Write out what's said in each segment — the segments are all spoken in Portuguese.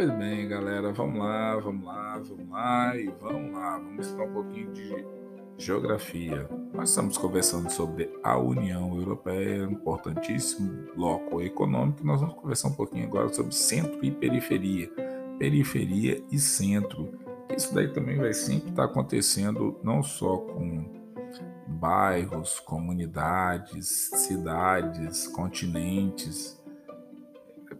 Pois bem, galera, vamos lá, vamos lá, vamos lá e vamos lá. Vamos estudar um pouquinho de geografia. Nós estamos conversando sobre a União Europeia, importantíssimo bloco econômico. Nós vamos conversar um pouquinho agora sobre centro e periferia. Periferia e centro. Isso daí também vai sempre estar acontecendo não só com bairros, comunidades, cidades, continentes.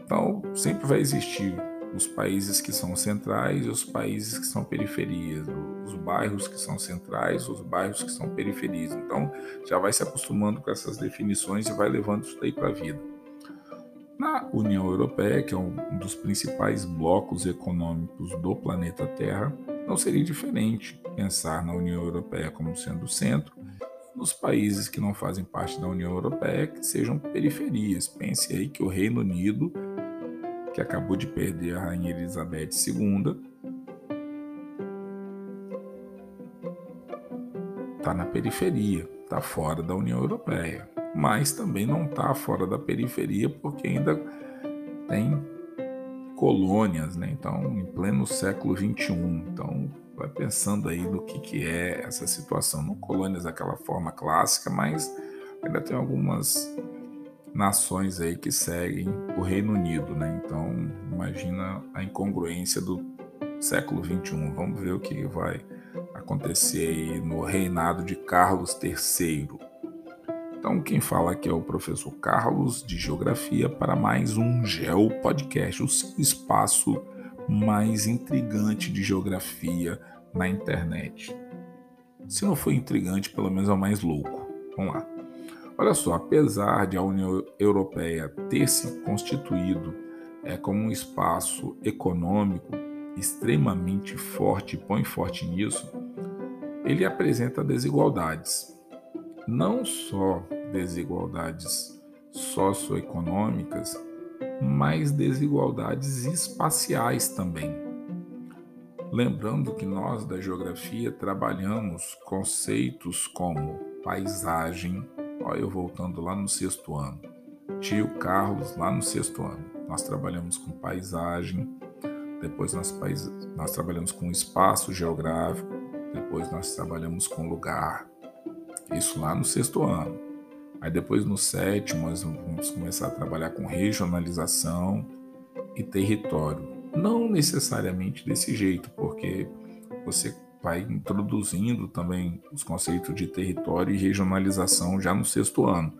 Então, sempre vai existir os países que são centrais e os países que são periferias, os bairros que são centrais, os bairros que são periferias. Então, já vai se acostumando com essas definições e vai levando isso daí para a vida. Na União Europeia, que é um dos principais blocos econômicos do planeta Terra, não seria diferente pensar na União Europeia como sendo o centro, nos países que não fazem parte da União Europeia, que sejam periferias. Pense aí que o Reino Unido que acabou de perder a Rainha Elizabeth II, está na periferia, está fora da União Europeia, mas também não está fora da periferia porque ainda tem colônias, né? Então, em pleno século XXI, então vai pensando aí no que, que é essa situação. Não colônias daquela forma clássica, mas ainda tem algumas nações aí que seguem o Reino Unido, né? Então, imagina a incongruência do século 21. Vamos ver o que vai acontecer aí no reinado de Carlos III. Então, quem fala aqui é o professor Carlos de Geografia para mais um Geo Podcast, o espaço mais intrigante de geografia na internet. Se não for intrigante, pelo menos é o mais louco. Vamos lá. Olha só, apesar de a União Europeia ter se constituído é, como um espaço econômico extremamente forte, põe forte nisso, ele apresenta desigualdades. Não só desigualdades socioeconômicas, mas desigualdades espaciais também. Lembrando que nós da geografia trabalhamos conceitos como paisagem, Eu voltando lá no sexto ano. Tio Carlos, lá no sexto ano. Nós trabalhamos com paisagem, depois nós, pais... nós trabalhamos com espaço geográfico, depois nós trabalhamos com lugar. Isso lá no sexto ano. Aí depois no sétimo nós vamos começar a trabalhar com regionalização e território. Não necessariamente desse jeito, porque você vai introduzindo também os conceitos de território e regionalização já no sexto ano.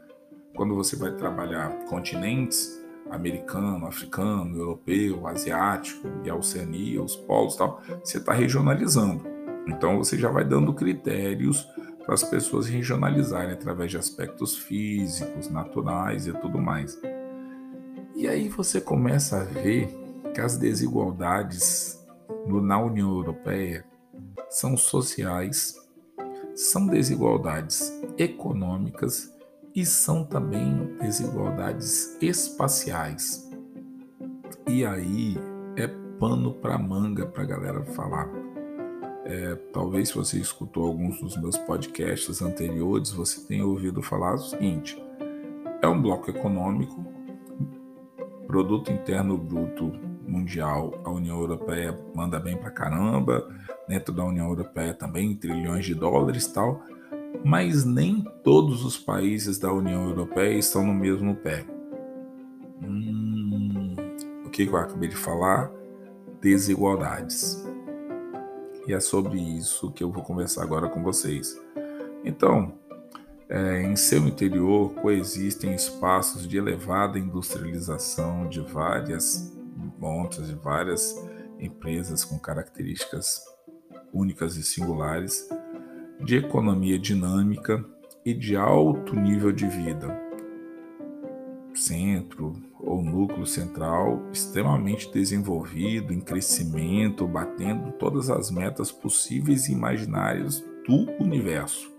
Quando você vai trabalhar continentes, americano, africano, europeu, asiático e a Oceania, os polos tal, você está regionalizando. Então você já vai dando critérios para as pessoas regionalizarem através de aspectos físicos, naturais e tudo mais. E aí você começa a ver que as desigualdades na União Europeia são sociais, são desigualdades econômicas e são também desigualdades espaciais. E aí é pano para manga para a galera falar. É, talvez se você escutou alguns dos meus podcasts anteriores, você tenha ouvido falar o seguinte: é um bloco econômico, produto interno bruto mundial, a União Europeia manda bem pra caramba, dentro da União Europeia também, trilhões de dólares tal, mas nem todos os países da União Europeia estão no mesmo pé. Hum, o que eu acabei de falar? Desigualdades. E é sobre isso que eu vou conversar agora com vocês. Então, é, em seu interior coexistem espaços de elevada industrialização de várias montas, de várias empresas com características únicas e singulares, de economia dinâmica e de alto nível de vida. Centro ou núcleo central extremamente desenvolvido, em crescimento, batendo todas as metas possíveis e imaginárias do universo,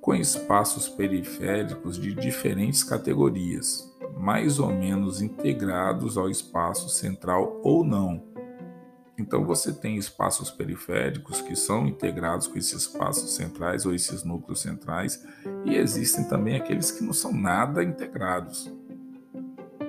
com espaços periféricos de diferentes categorias, mais ou menos integrados ao espaço central ou não, então você tem espaços periféricos que são integrados com esses espaços centrais ou esses núcleos centrais, e existem também aqueles que não são nada integrados,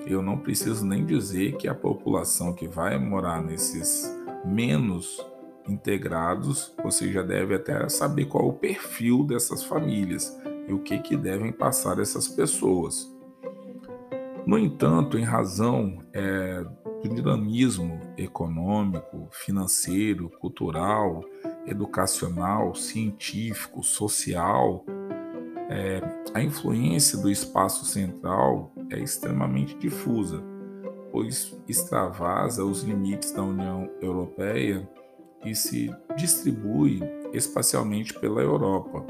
eu não preciso nem dizer que a população que vai morar nesses menos integrados, você já deve até saber qual o perfil dessas famílias e o que, que devem passar essas pessoas. No entanto, em razão é, dinamismo econômico, financeiro, cultural, educacional, científico, social, é, a influência do espaço central é extremamente difusa, pois extravasa os limites da União Europeia e se distribui espacialmente pela Europa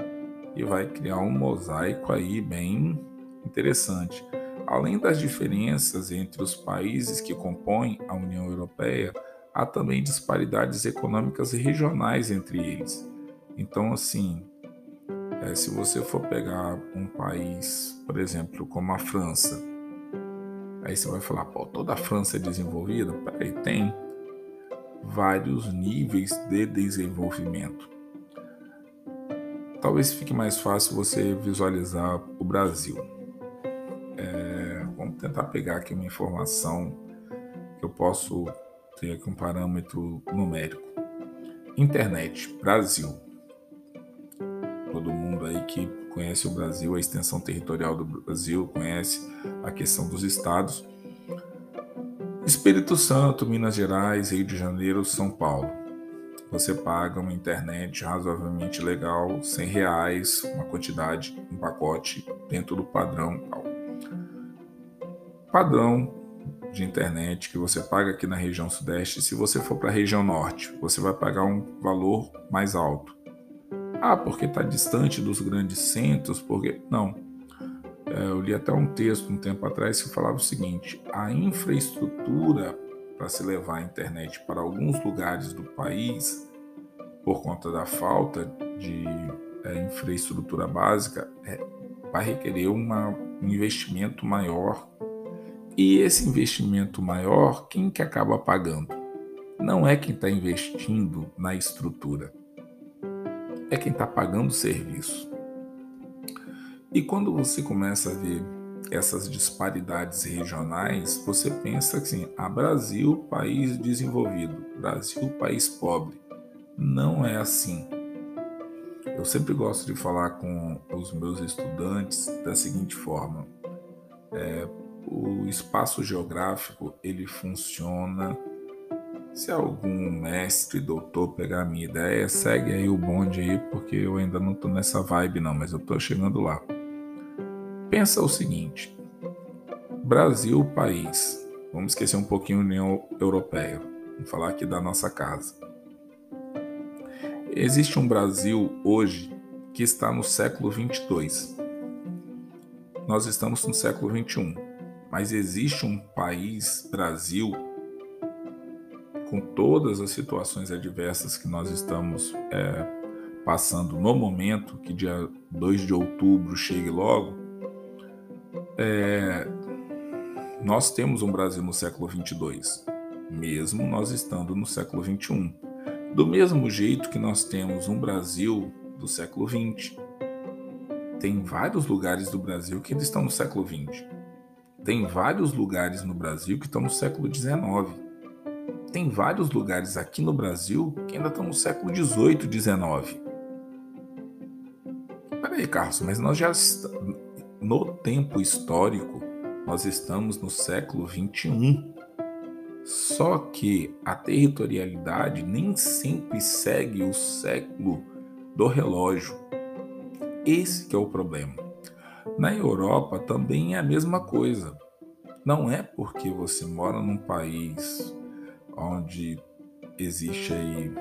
e vai criar um mosaico aí bem interessante. Além das diferenças entre os países que compõem a União Europeia, há também disparidades econômicas regionais entre eles. Então, assim, é, se você for pegar um país, por exemplo, como a França, aí você vai falar, pô, toda a França é desenvolvida? Peraí, tem vários níveis de desenvolvimento. Talvez fique mais fácil você visualizar o Brasil. Tentar pegar aqui uma informação que eu posso ter aqui um parâmetro numérico. Internet, Brasil. Todo mundo aí que conhece o Brasil, a extensão territorial do Brasil, conhece a questão dos estados. Espírito Santo, Minas Gerais, Rio de Janeiro, São Paulo. Você paga uma internet razoavelmente legal, 100 reais, uma quantidade, um pacote dentro do padrão. Padrão de internet que você paga aqui na região sudeste, se você for para a região norte, você vai pagar um valor mais alto. Ah, porque está distante dos grandes centros, porque não é, eu li até um texto um tempo atrás que falava o seguinte: a infraestrutura para se levar a internet para alguns lugares do país, por conta da falta de é, infraestrutura básica, é, vai requerer uma, um investimento maior. E esse investimento maior, quem que acaba pagando? Não é quem está investindo na estrutura, é quem está pagando o serviço. E quando você começa a ver essas disparidades regionais, você pensa assim: ah, Brasil, país desenvolvido, Brasil, país pobre. Não é assim. Eu sempre gosto de falar com os meus estudantes da seguinte forma: é, o espaço geográfico ele funciona. Se algum mestre, doutor pegar a minha ideia, segue aí o bonde aí, porque eu ainda não estou nessa vibe não, mas eu estou chegando lá. Pensa o seguinte: Brasil, país. Vamos esquecer um pouquinho a União Europeia. Vamos falar aqui da nossa casa. Existe um Brasil hoje que está no século 22. Nós estamos no século 21. Mas existe um país, Brasil, com todas as situações adversas que nós estamos é, passando no momento, que dia 2 de outubro chegue logo, é, nós temos um Brasil no século 22, mesmo nós estando no século 21. Do mesmo jeito que nós temos um Brasil do século 20. Tem vários lugares do Brasil que ainda estão no século 20. Tem vários lugares no Brasil que estão no século 19. Tem vários lugares aqui no Brasil que ainda estão no século 18, 19. Peraí, Carlos, mas nós já no tempo histórico, nós estamos no século 21. Só que a territorialidade nem sempre segue o século do relógio. Esse é o problema. Na Europa também é a mesma coisa. Não é porque você mora num país onde existe aí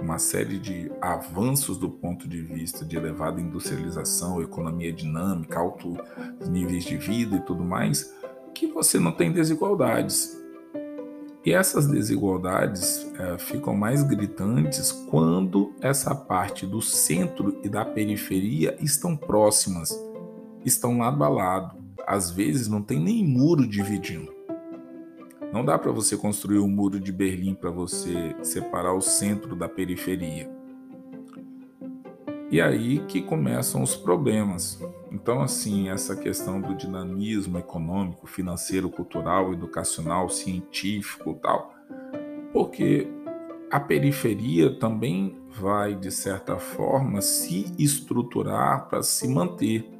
uma série de avanços do ponto de vista de elevada industrialização, economia dinâmica, altos níveis de vida e tudo mais, que você não tem desigualdades. E essas desigualdades é, ficam mais gritantes quando essa parte do centro e da periferia estão próximas, estão lado a lado. Às vezes não tem nem muro dividindo. Não dá para você construir um muro de Berlim para você separar o centro da periferia. E aí que começam os problemas. Então, assim, essa questão do dinamismo econômico, financeiro, cultural, educacional, científico tal, porque a periferia também vai, de certa forma, se estruturar para se manter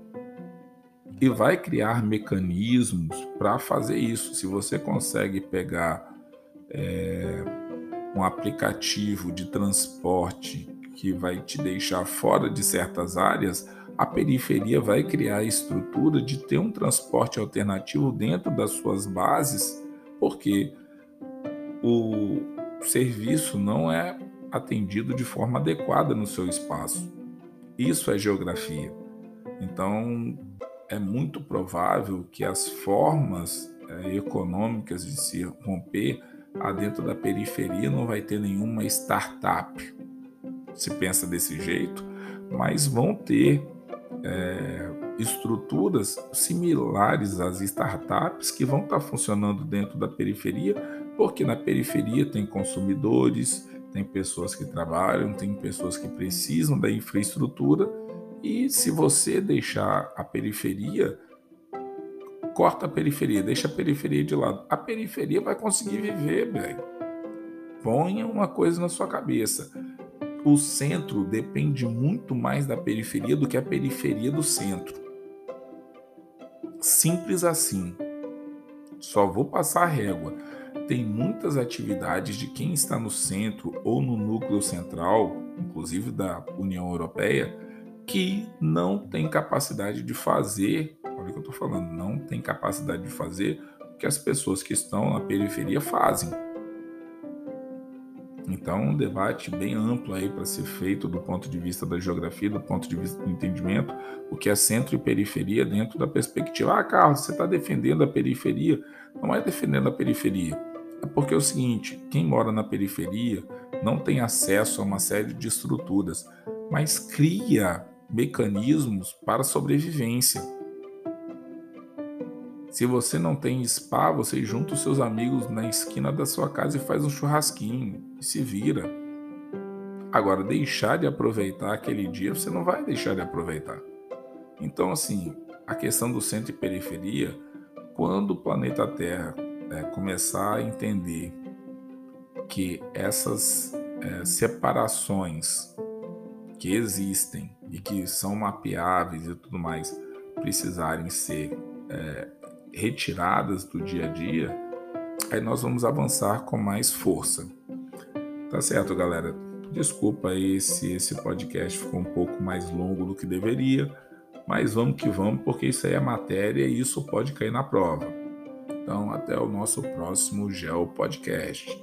e vai criar mecanismos para fazer isso. Se você consegue pegar é, um aplicativo de transporte que vai te deixar fora de certas áreas, a periferia vai criar a estrutura de ter um transporte alternativo dentro das suas bases, porque o serviço não é atendido de forma adequada no seu espaço. Isso é geografia. Então, é muito provável que as formas é, econômicas de se romper adentro da periferia não vai ter nenhuma startup, se pensa desse jeito, mas vão ter é, estruturas similares às startups que vão estar funcionando dentro da periferia, porque na periferia tem consumidores, tem pessoas que trabalham, tem pessoas que precisam da infraestrutura, e se você deixar a periferia, corta a periferia, deixa a periferia de lado, a periferia vai conseguir viver, velho. Ponha uma coisa na sua cabeça o centro depende muito mais da periferia do que a periferia do centro. Simples assim. Só vou passar a régua. Tem muitas atividades de quem está no centro ou no núcleo central, inclusive da União Europeia, que não tem capacidade de fazer, olha o que eu estou falando, não tem capacidade de fazer o que as pessoas que estão na periferia fazem. Então, um debate bem amplo aí para ser feito do ponto de vista da geografia, do ponto de vista do entendimento, o que é centro e periferia dentro da perspectiva. Ah, Carlos, você está defendendo a periferia? Não é defendendo a periferia. É porque é o seguinte: quem mora na periferia não tem acesso a uma série de estruturas, mas cria mecanismos para sobrevivência. Se você não tem spa, você junta os seus amigos na esquina da sua casa e faz um churrasquinho e se vira. Agora, deixar de aproveitar aquele dia, você não vai deixar de aproveitar. Então, assim, a questão do centro e periferia, quando o planeta Terra é, começar a entender que essas é, separações que existem e que são mapeáveis e tudo mais precisarem ser é, retiradas do dia a dia, aí nós vamos avançar com mais força. Tá certo, galera? Desculpa aí se esse podcast ficou um pouco mais longo do que deveria, mas vamos que vamos, porque isso aí é matéria e isso pode cair na prova. Então, até o nosso próximo Geo Podcast.